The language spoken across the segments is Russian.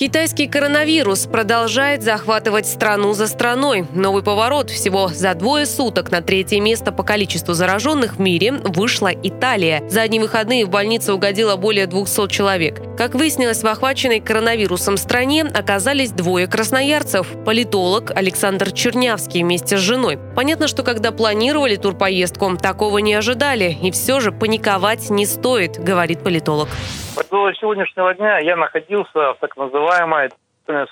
Китайский коронавирус продолжает захватывать страну за страной. Новый поворот. Всего за двое суток на третье место по количеству зараженных в мире вышла Италия. За одни выходные в больницу угодило более 200 человек. Как выяснилось, в охваченной коронавирусом стране оказались двое красноярцев. Политолог Александр Чернявский вместе с женой. Понятно, что когда планировали турпоездку, такого не ожидали. И все же паниковать не стоит, говорит политолог. До сегодняшнего дня я находился в так называемой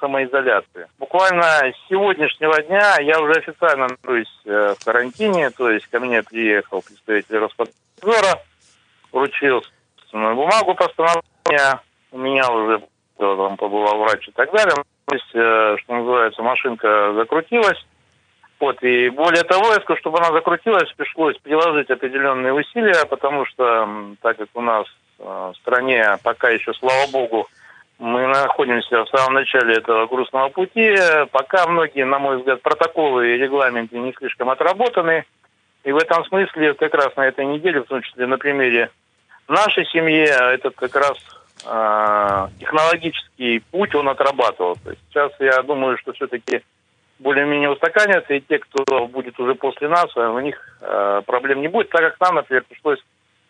самоизоляции. Буквально с сегодняшнего дня я уже официально нахожусь э, в карантине, то есть ко мне приехал представитель Роспотребнадзора, вручил бумагу постановления, у меня уже там побывал врач и так далее. То есть, э, что называется, машинка закрутилась. Вот, и более того, я скажу, чтобы она закрутилась, пришлось приложить определенные усилия, потому что, так как у нас в стране пока еще, слава богу, мы находимся в самом начале этого грустного пути. Пока многие, на мой взгляд, протоколы и регламенты не слишком отработаны. И в этом смысле как раз на этой неделе, в том числе на примере нашей семьи, этот как раз э, технологический путь он отрабатывал. То есть сейчас я думаю, что все-таки более-менее устаканятся, и те, кто будет уже после нас, у них э, проблем не будет, так как нам, например, пришлось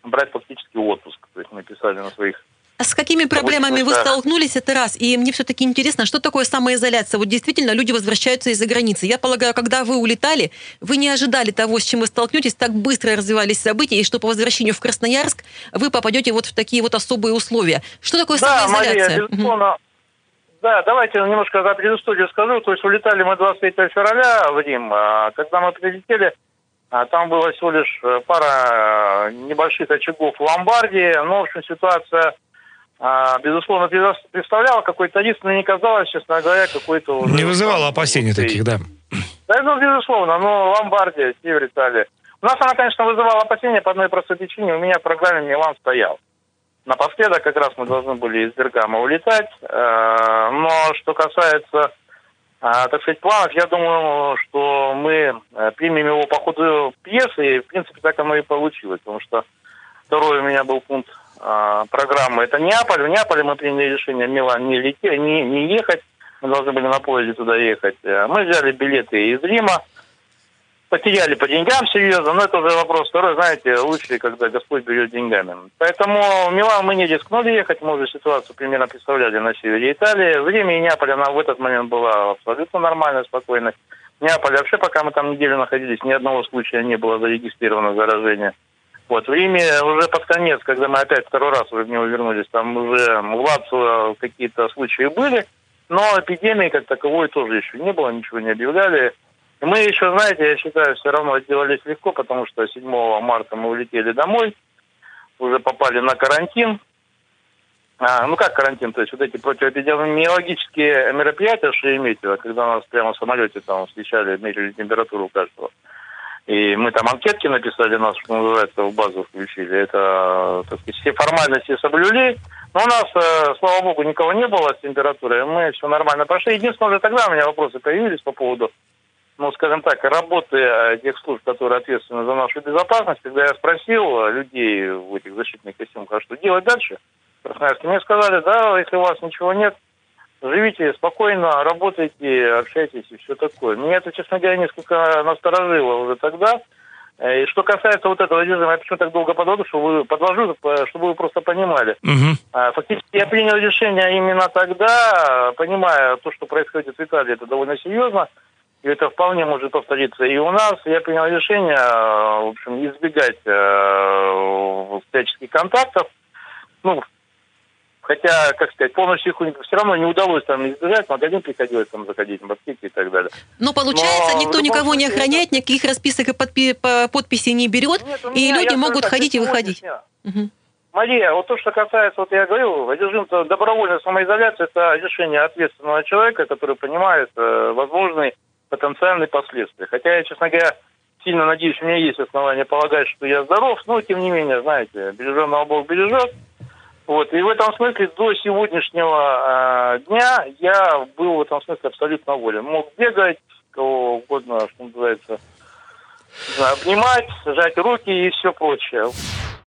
брать фактически отпуск. То есть мы писали на своих а с какими проблемами вы столкнулись, это раз. И мне все-таки интересно, что такое самоизоляция? Вот действительно, люди возвращаются из-за границы. Я полагаю, когда вы улетали, вы не ожидали того, с чем вы столкнетесь, так быстро развивались события, и что по возвращению в Красноярск вы попадете вот в такие вот особые условия. Что такое да, самоизоляция? Мария, безусловно. Да, давайте немножко за предысторию скажу. То есть улетали мы 23 февраля в Рим. А когда мы прилетели, там было всего лишь э, пара э, небольших очагов в ломбарде. Но, в общем, ситуация, а, безусловно, представляла какой-то риск, но не казалось, честно говоря, какой-то... Не вызывало опасений таких, да? Да, ну, безусловно, но ломбардия, север Италии. У нас она, конечно, вызывала опасения по одной простой причине. У меня в программе Милан стоял. Напоследок как раз мы должны были из Бергама улетать. Э, но что касается а, так сказать, планов, я думаю, что мы э, примем его по ходу пьесы, и, в принципе, так оно и получилось, потому что второй у меня был пункт а, программы, это Неаполь. В Неаполе мы приняли решение в Милан не, лететь, не, не ехать, мы должны были на поезде туда ехать. Э, мы взяли билеты из Рима, потеряли по деньгам серьезно, но это уже вопрос второй, знаете, лучше, когда Господь берет деньгами. Поэтому в Милан мы не рискнули ехать, мы уже ситуацию примерно представляли на севере Италии. Время и Неаполь, она в этот момент была абсолютно нормальной, спокойной. В Неаполе вообще, пока мы там неделю находились, ни одного случая не было зарегистрировано заражения. Вот, в Риме уже под конец, когда мы опять второй раз уже в него вернулись, там уже в Лацо какие-то случаи были, но эпидемии как таковой тоже еще не было, ничего не объявляли. Мы еще, знаете, я считаю, все равно отделались легко, потому что 7 марта мы улетели домой, уже попали на карантин. А, ну как карантин, то есть вот эти противоэпидемиологические мероприятия в Шереметьево, когда нас прямо в самолете там встречали, мерили температуру каждого. И мы там анкетки написали, нас, что называется, в базу включили. Это, так сказать, все формальности соблюли. Но у нас, э, слава богу, никого не было с температурой. Мы все нормально прошли. Единственное, уже тогда у меня вопросы появились по поводу ну, скажем так, работы э, тех служб, которые ответственны за нашу безопасность, когда я спросил э, людей в этих защитных костюмах, а что делать дальше, мне сказали, да, если у вас ничего нет, живите спокойно, работайте, общайтесь и все такое. Меня это, честно говоря, несколько насторожило уже тогда. Э, и что касается вот этого режима, я почему так долго подвожу, что вы подложу, чтобы вы просто понимали. Угу. Фактически я принял решение именно тогда, понимая то, что происходит в Италии, это довольно серьезно. И это вполне может повториться и у нас. Я принял решение, э, в общем, избегать э, всяческих контактов. Ну, хотя, как сказать, полностью их все равно не удалось там избежать, в магазин приходилось там заходить, в аптеки и так далее. Но получается, Но никто никого не охраняет, никаких расписок и подпи подписей не берет, Нет, и люди могут ходить и выходить. Угу. Мария, вот то, что касается, вот я говорил, режим добровольной самоизоляции, это решение ответственного человека, который понимает э, возможный потенциальные последствия. Хотя я, честно говоря, сильно надеюсь, у меня есть основания полагать, что я здоров, но тем не менее, знаете, береженного Бог бережет. Вот, и в этом смысле до сегодняшнего э, дня я был в этом смысле абсолютно волен. Мог бегать, кого угодно, что называется, обнимать, сжать руки и все прочее.